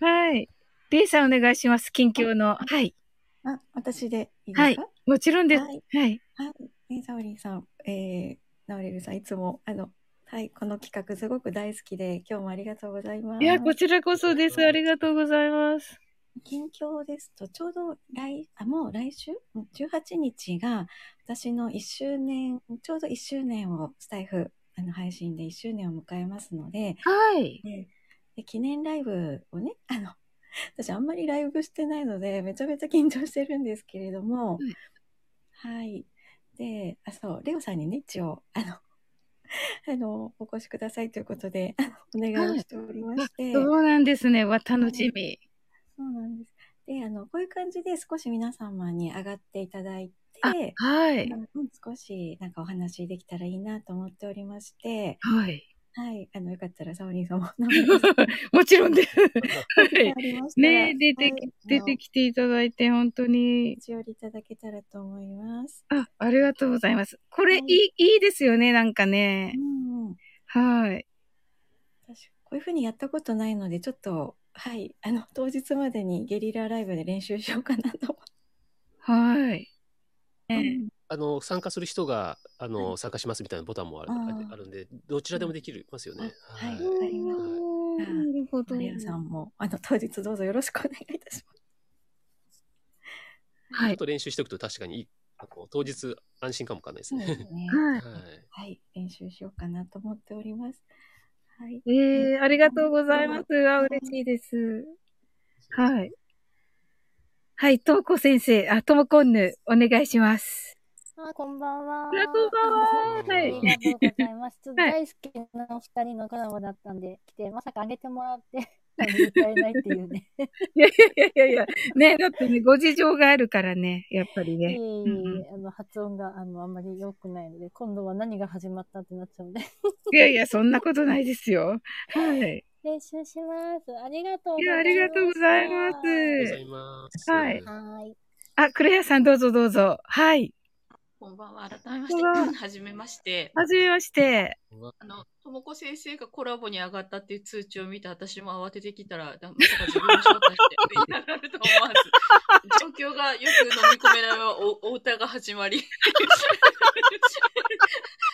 はい。レイさんお願いします、近況の。はい。あ、私でいいですか？もちろんです。はいはい。はい。えー、サオリンさん、えー、ナオレルさん、いつも、あの、はい、この企画すごく大好きで、今日もありがとうございます。いや、こちらこそです。ありがとうございます。近況ですと、ちょうど来、あ、もう来週？うん ?18 日が、私の1周年、ちょうど1周年を、スタイフ、あの、配信で1周年を迎えますので、はい。でで記念ライブをね、あの、私あんまりライブしてないので、めちゃめちゃ緊張してるんですけれども、はい。で、あ、そう、レオさんにね、一応、あの、あの、お越しくださいということで、お願いをしておりまして、そうなんですね。わ、楽しみ。そうなんです。で、あの、こういう感じで少し皆様に上がっていただいあて、、はいうん少しなんかお話できたらいいなと思っておりまして、はい。はい。あの、よかったら、サオリンさんも、もちろんです。はいね出てき、はい出てきていただいて、本当に。持ち寄りいただけたらと思います。あ、ありがとうございます。これ、いはいい、いいですよね、なんかねう。んうん。はい。私、こういうふうにやったことないので、ちょっと、はい。あの、当日までにゲリラライブで練習しようかなと。はい。えあの参加する人があの、参加しますみたいなボタンもあるあるんで、どちらでもできますよね。あはいなるほど。マリアさんも、あの、当日どうぞよろしくお願いいたします。はいちょっ。と練習しておくと確かにいいあの当日安心かもわかんないですね。そうですね。はい。はい。はい。練習しようかなと思っております。はい。ええありがとうございます。あ、嬉しいです。はい。はい、ともこ先生、あ、ともこんぬ、お願いします。あ、こんばんは。あらこんばんはあはいりがとうございます。ちょっとはい大好きなお二人のコラボだったんで、来て、まさかあげてもらって、歌えないっていうね。いやいやいやいや、ね、だってね、ご事情があるからね、やっぱりね。あの、発音が、あの、あんまり良くないので、今度は何が始まったってなっちゃうので、いやいや、そんなことないですよ。はい。練習します。ありがとうごいや、ざいます。ありがとうございます。ありがとうございます。はいはーい。あ、クレアさんどうぞどうぞ。はい。こんばんは。改めまして、はじめまして。はじめまして。あの、ともこ先生がコラボに上がったっていう通知を見て、私も慌ててきたら、だまさか自分も招待して上に上がるとは思わず、状況がよく飲み込めないおお歌が始まり、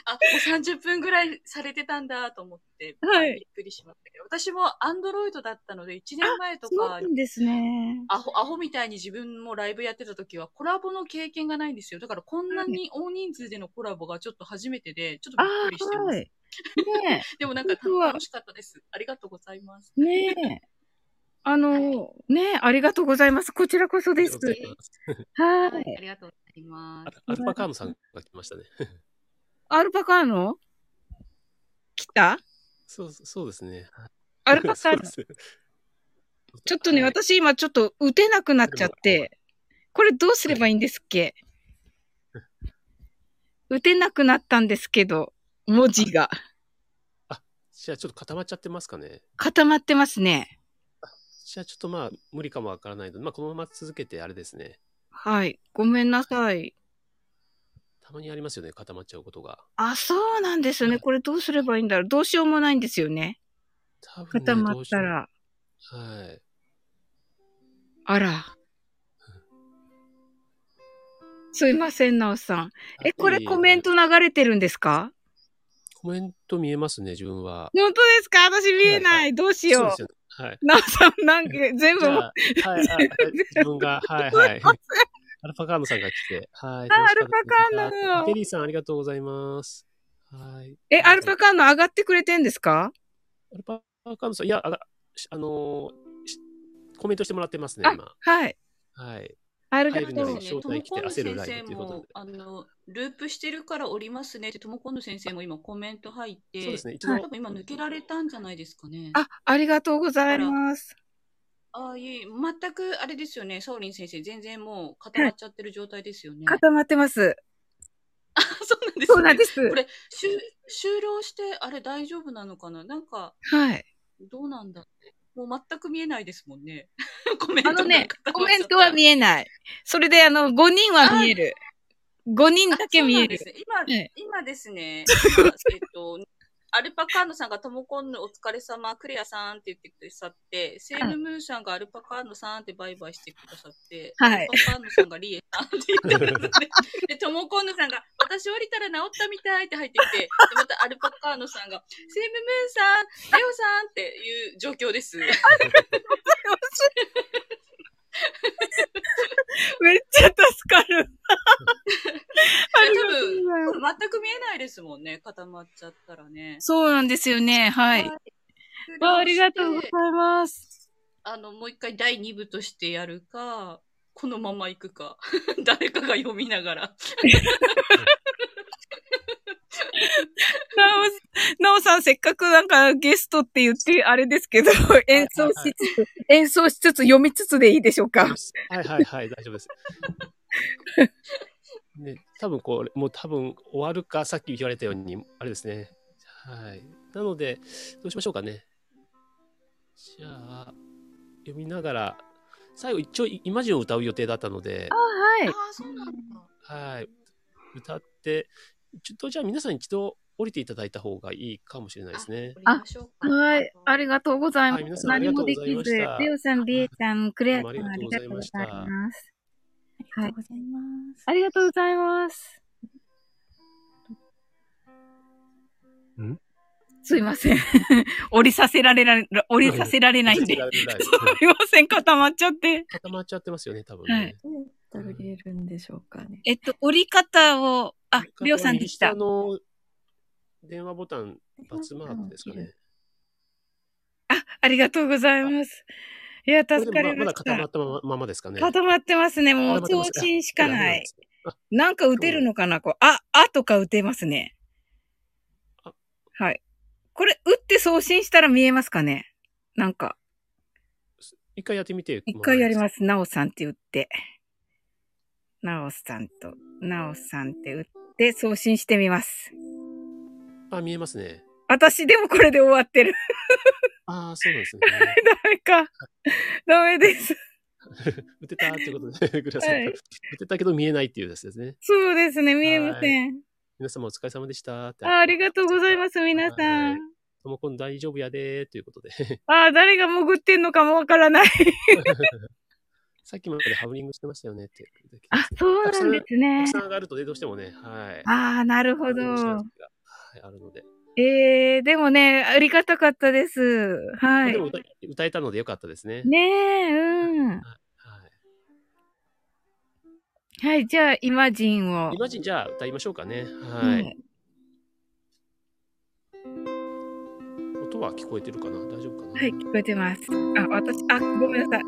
あ、もう30分ぐらいされてたんだと思って、はいびっくりしましたけど、私もアンドロイドだったので、1年前とそうかですね。アホ、アホみたいに自分もライブやってた時はコラボの経験がないんですよ。だからこんなに大人数でのコラボがちょっと初めてで、ちょっとあびっくりしてあ、ます。はい。ね でもなんか楽しかったです。ありがとうございます。え、ねえ。あの、ねえ、ありがとうございます。こちらこそですははい、い。ありがとうございます。アルパカーノさんが来ましたね。アルパカーノ？来た？そう、そうですね。アルパカーノ？ちょっとね、はい私今ちょっと打てなくなっちゃって、これどうすればいいんですっけ？打てなくなったんですけど、文字がじゃあちょっと固まっちゃってますかね。固まってますね。じゃあちょっとまあ無理かもわからないので、まあこのまま続けてあれですね。はい。ごめんなさい。たまにありますよね、固まっちゃうことが。あ、そうなんですね。これどうすればいいんだろう。どうしようもないんですよね。多分ね固まったら。はい。あら。すいません、なおさん。え、これコメント流れてるんですか？コメント見えますね、自分は。本当ですか？私見えない。はいはどうしよう。そう。はい。なおさん、なんか 全部はい、はい、はい自分が、はい、はい。アルパカーノさんが来て、はい。あアルパカーノあテリーさん、ありがとうございます。はい。え、アルパカーノ上がってくれてんですか？アルパカーノさん、いや、ああのコメントしてもらってますね、あ今。、はい。はい。ありがとう入るなら。ね、招とも来て焦る先生ライブということでも、あの、ループしてるから降りますねって、ともこんぬ先生も今コメント入って、そうですね、一はい度多分今抜けられたんじゃないですかね。あ、ありがとうございます。ああ、いえ、全くあれですよね、サオリン先生、全然もう固まっちゃってる状態ですよね。固まってます。あ、そうなんですね。そうなんです。これ、終終了して、あれ大丈夫なのかな？なんか、はい。どうなんだもう全く見えないですもんね。コメントあのねが、コメントは見えない。それで、あの、5人は見える。5人だけ見える今、はい今ですね、今 えっと、アルパカーノさんがともこんぬお疲れ様、クレアさんって言ってくださって、セーヌムーンさんがアルパカーノさんってバイバイしてくださって、はいアルパカーノさんがリエさんって言ってくださって、で、ともこんぬさんが、私降りたら治ったみたいって入ってきて、で、またアルパカーノさんが、セーヌムーンさん、レオさんっていう状況です。めっちゃ助かる。多分、全く見えないですもんね、固まっちゃったらね。そうなんですよね。はい。わありがとうございます。あの、もう一回第2部としてやるか、このまま行くか、誰かが読みながら。なお、なおさんせっかくなんかゲストって言ってあれですけど、演奏しつつ、演奏しつつ読みつつでいいでしょうか？はいはいはい、大丈夫です。ね、多分これ、もう多分終わるか、さっき言われたように、あれですね。はい。なので、どうしましょうかね。じゃあ、読みながら、最後一応イマジンを歌う予定だったので、はいあ。あ、そうなんだ。はい。歌って、ちょっとじゃあ皆さん一度降りていただいた方がいいかもしれないですね。あはい。ありがとうございます。はい皆さんあり何がとうございもできず、ましたレオさん、リエちゃん、クレアさん、あありがとうございます。ありがとうございます。ありがとうございます。ん？すいません。降りさせられられ、降りさせられないんで。すいいません、固まっちゃって。固まっちゃってますよね、多分はいね。うんたられるんでしょうかね。えっと、折り方を、あ、りょうさんでした。の電話ボタン、バツマークですかね。あ、ありがとうございます。いや、助かりました固まっ。たままままですかね。固まってますね。もう、送信しかない。あなんか打てるのかなこう、あ、あとか打てますねあ。はい。これ、打って送信したら見えますかね？なんか、一回やってみて。一回やりす。ます。なおさんって打って。なおさんと、なおさんって打って送信してみます。あ、見えますね。私でもこれで終わってる。ああ、そうなんですね。ダメか。ダメです。打てたってことで、グラさんはい打てたけど見えないっていうやつですね。そうですね。見えません。皆様お疲れ様でした。あありがとうございます、皆さはいん。ともこん大丈夫やでーということで。ああ、誰が潜ってんのかもわからない。さっきまでハウリングしてましたよねって。あ、そうなんですたねく。さん上がるとね、どうしてもね、はい。ああ、なるほど。はい、あるので。ええでもね、ありがたかったです。はいで。も歌歌えたのでよかったですね。ねえ、うん。はい。はい、じゃあ、イマジンを。イマジンじゃあ歌いましょうかね。うはい。ん音は聞こえてるかな？大丈夫かな？はい、聞こえてます。あ、私、あ、ごめんなさい。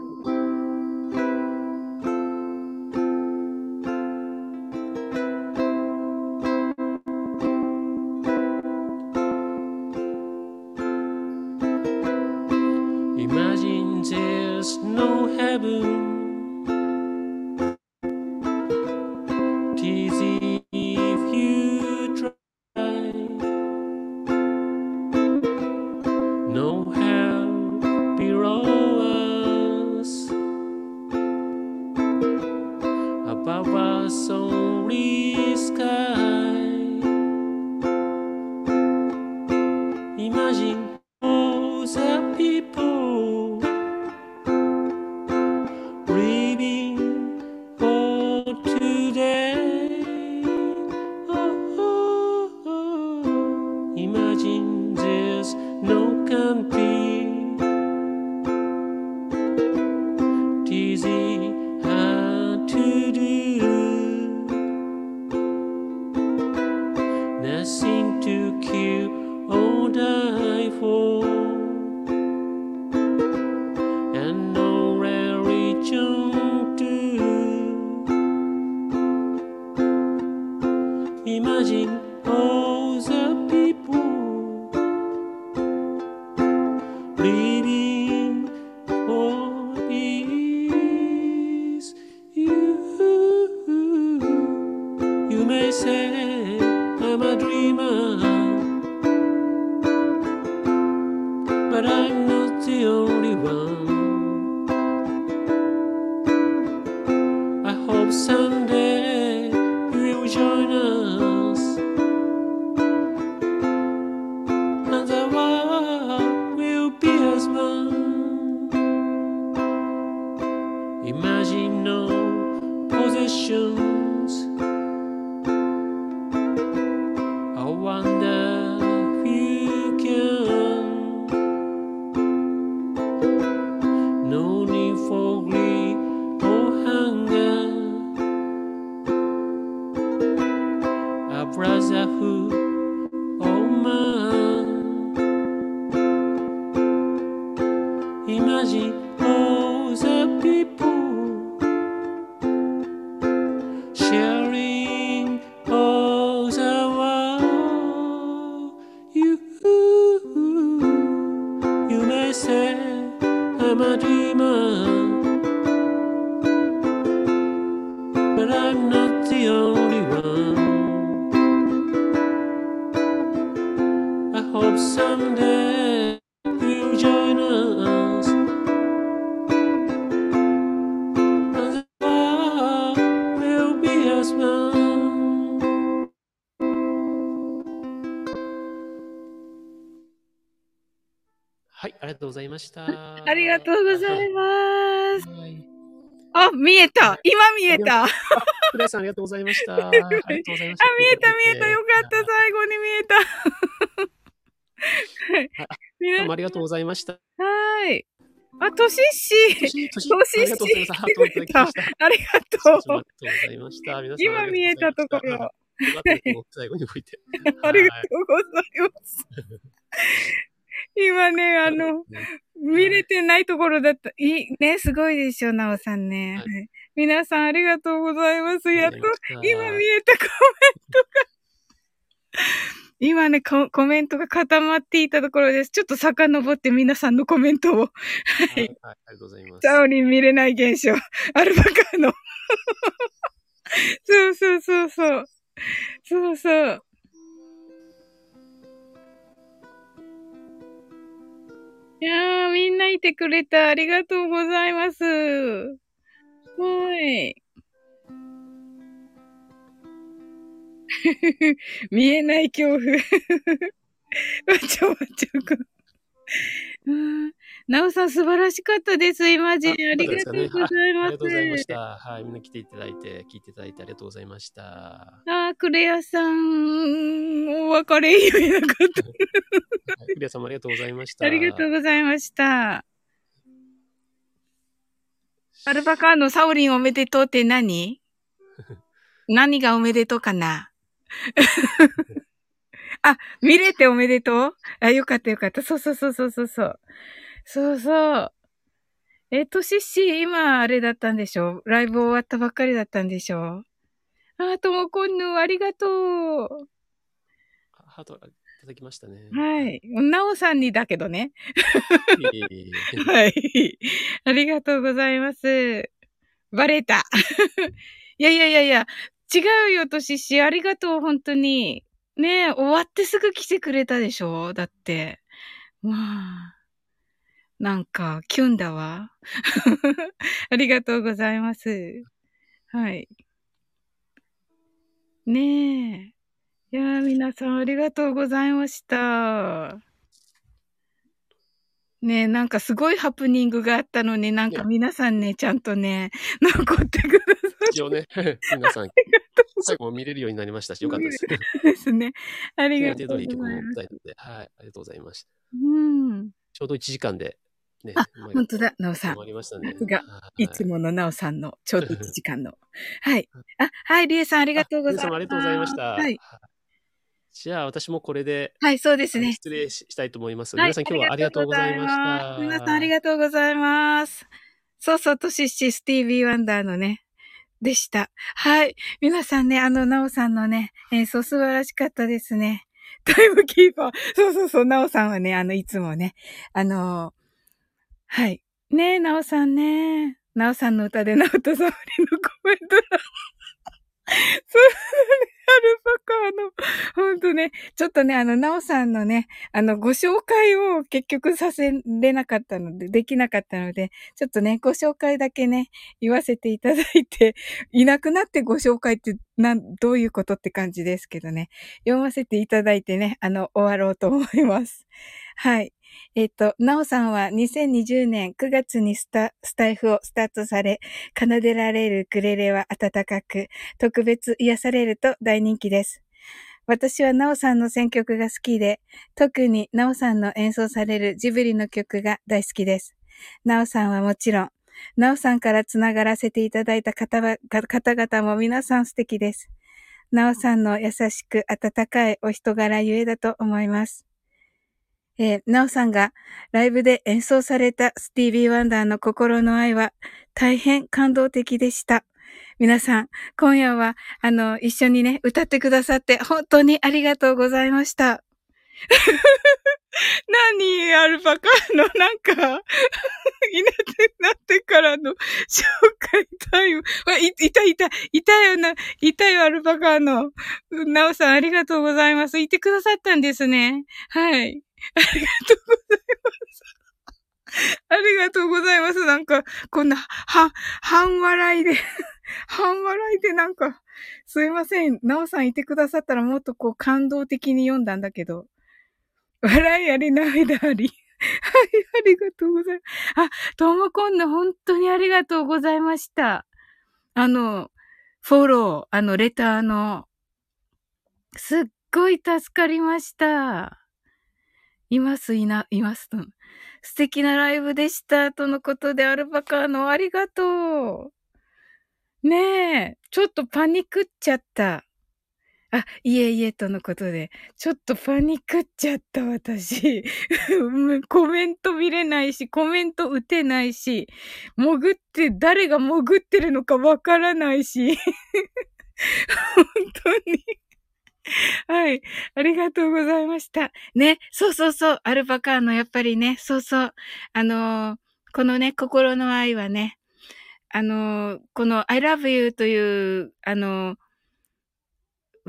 がとうございます。はい。あ、見えた今見えたあ、クレイさんありがとうございました。ありがとうございました。見えた見えたよかった最後に見えたはいどうもありがとうございました。はい。あ、としっしとうございます。ハートをいただきました。ありがとう。ございました。今見えたところ。。最後に吹いて。ありがとうございます。今ね、あの、ね見れてないところだった。いい、ね、すごいでしょ、なおさんね。はいはい皆さんありがとうございます。やっと、今見ええたコメントが。今ねコ、コメントが固まっていたところです。ちょっと遡って皆さんのコメントを。はい。はいありがとうございます。サオリン見れない現象。アルバカの。そうそうそうそう。そうそう。いやー、みんないてくれた。ありがとうございます。はい。見えない恐怖。わ ちょわちょく ん。うんなおさん素晴らしかったです。イマジン。ありがとうございあます。りがとうございました。はい。みんな来ていただいて、聞いていただいてありがとうございました。あー、クレアさん、お別れ言えなかった。はいクリアさんもありがとうございました。ありがとうございました。アルバカーノ、サオリンおめでとうって何？何がおめでとうかな？あ、見れておめでとう？あ、よかったよかった。そうそうそうそうそうそう。そう。えっと、シッシー、今、あれだったんでしょ？ライブ終わったばっかりだったんでしょ？あ、ともこんぬ、ありがとう。ハートいただきましたね。はい。なおさんにだけどね。はい。ありがとうございます。バレた。いやいやいやいや、違うよ、としし。ありがとう、本当に。ねえ、終わってすぐ来てくれたでしょ？だって。まあ。なんか、キュンだわ。ありがとうございます。はい。ねえ。いやー、皆さんありがとうございました。ねえ、なんかすごいハプニングがあったのに、なんか皆さんね、ちゃんとね、残ってくださ一応ね、皆さん、最後も見れるようになりましたし、よかったです。いですね。あり予がとうございます。歌えたので、はい、ありがとうございました。うん。ちょうど1時間で、ね、あ本当だ、なおさんりましたね。いいつものなおさんのちょうど1時間の。はい。あ、はい、りえさんありがとうございます。あ皆様ありがとうございました。はい。じゃあ、私もこれで、はい、そうですね。失礼ししたいと思います。はい皆さん今日はありがとうございました。皆さんありがとうございます。そうそう、としっし、スティービー・ワンダーのね、でした。はい。皆さんね、あの、なおさんのね、演奏素晴らしかったですね。タイムキーパー。そうそうそう、なおさんはね、あの、いつもね、あのはい。ねえ、なおさんね。なおさんの歌で、なおとさまりのコメントだ。そうだね、アルパカの、ほんとね、ちょっとね、あの、なおさんのね、あの、ご紹介を結局させれなかったので、できなかったので、ちょっとね、ご紹介だけね、言わせていただいて、いなくなってご紹介って、なん、どういうことって感じですけどね、読ませていただいてね、あの、終わろうと思います。はい。えっ、と、なおさんは2020年9月にスタ、スタイフをスタートされ、奏でられるクレレは温かく、特別癒されると大人気です。私はなおさんの選曲が好きで、特になおさんの演奏されるジブリの曲が大好きです。なおさんはもちろん、なおさんからつながらせていただいた方は方々も皆さん素敵です。なおさんの優しく温かいお人柄ゆえだと思います。えーなおさんがライブで演奏されたスティービー・ワンダーの心の愛は大変感動的でした。皆さん、今夜は、あの、一緒にね、歌ってくださって本当にありがとうございました。何アルパカのなんか、いなくなってからの紹介タイム。わいいたいた、いたよな、いたよアルパカの。なおさんありがとうございます。いてくださったんですね。はい。ありがとうございます。ありがとうございます。なんか、こんな、は、半笑いで、半笑いでなんか、すいません。なおさんいてくださったらもっとこう感動的に読んだんだけど、笑いあり、涙あり。はい、ありがとうございます。あ、ともこんの本当にありがとうございました。あの、フォロー、あの、レターの、すっごい助かりました。います、いな、いますと。素敵なライブでした。とのことで、アルパカのありがとう。ねえ、ちょっとパニクっちゃった。あ、いえいえ、とのことで、ちょっとパニクっちゃった、私。コメント見れないし、コメント打てないし、潜って、誰が潜ってるのかわからないし。本当に。はい。ありがとうございました。ね。そうそうそう。アルパカーのやっぱりね、そうそう。あのーこのね、心の愛はね、あのーこの I love you という、あのー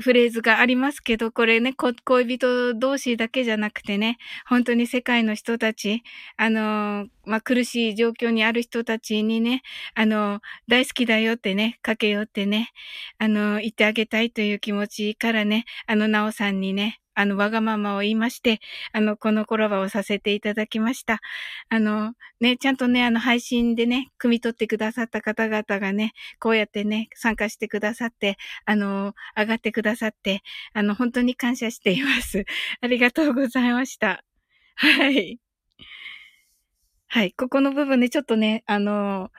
フレーズがありますけど、これね、恋人同士だけじゃなくてね、本当に世界の人たち、あのまあ、苦しい状況にある人たちにね、あの大好きだよってね、かけよってね、あの言ってあげたいという気持ちからね、あの、なおさんにね、あの、わがままを言いまして、あの、このコラボをさせていただきました。あの、ね、ちゃんとね、あの、配信でね、汲み取ってくださった方々がね、こうやってね、参加してくださって、あの、上がってくださって、あの、本当に感謝しています。ありがとうございました。はい。はい。ここの部分でちょっとね、あの、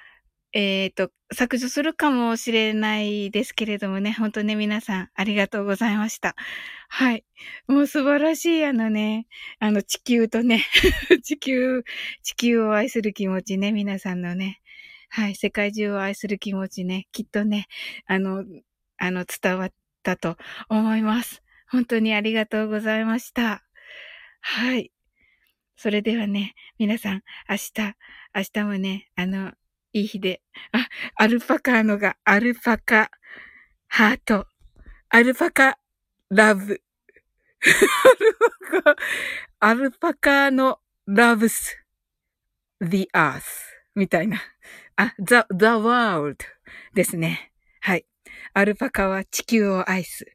えっ、と、削除するかもしれないですけれどもね、本当ね、皆さん、ありがとうございました。はい。もう素晴らしい、あのね、あの、地球とね、地球、地球を愛する気持ちね、皆さんのね、はい、世界中を愛する気持ちね、きっとね、あの、あの、伝わったと思います。本当にありがとうございました。はい。それではね、皆さん、明日、明日もね、あの、いい日で、あ、アルパカーのが、アルパカ、ハート、アルパカ、ラブ、アルパカ、アルパカの loves the earth みたいな。あ、the, the world ですね。はい。アルパカは地球を愛す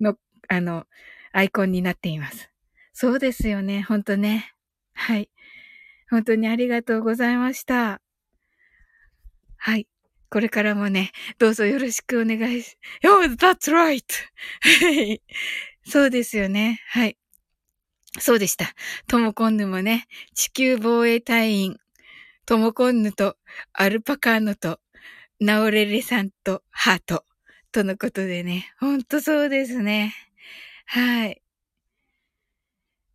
の、あの、アイコンになっています。そうですよね。ほんとね。はい。本当にありがとうございました。はい。これからもね、どうぞよろしくお願いし、Oh, that's right! そうですよね。はい。そうでした。トモコンヌもね、地球防衛隊員、トモコンヌとアルパカーノとナオレレさんとハートとのことでね、ほんとそうですね。はい。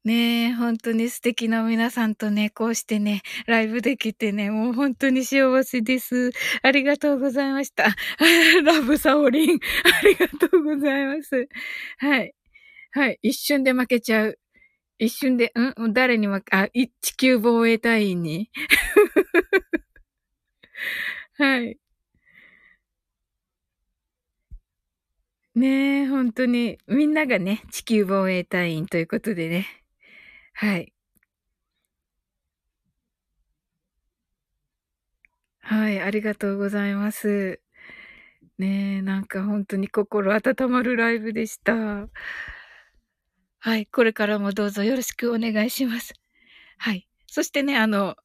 ねえ、本当に素敵な皆さんとね、こうしてね、ライブできてね、もう本当に幸せです。ありがとうございました。ラブサオリン、ありがとうございます。はい。はい。一瞬で負けちゃう。一瞬で、ん？誰に負け、あ、地球防衛隊員に？はい。ねえ、本当に、みんながね、地球防衛隊員ということでね。はい。はい、ありがとうございます。ねえ、なんか本当に心温まるライブでした。はい、これからもどうぞよろしくお願いします。はい。そしてね、あの、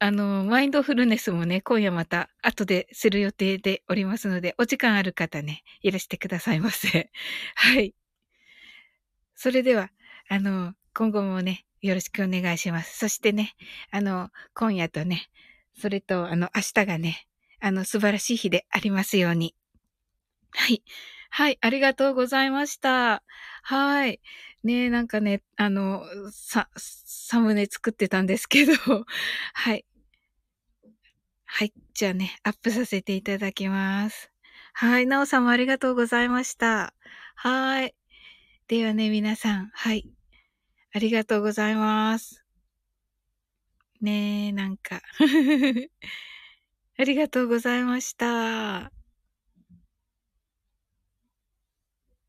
あの、マインドフルネスもね、今夜また後でする予定でおりますので、お時間ある方ね、いらしてくださいませ。はい。それでは、あの、今後もね、よろしくお願いします。そしてね、あの、今夜とね、それと、あの、明日がね、あの、素晴らしい日でありますように。はい。はい、ありがとうございました。はい。ねえ、なんかね、あの、さ、サムネ作ってたんですけど、はい。はい。じゃあね、アップさせていただきます。はい。なおさんもありがとうございました。はい。ではね、皆さん、はい。ありがとうございます。ねえ、なんか。ありがとうございました。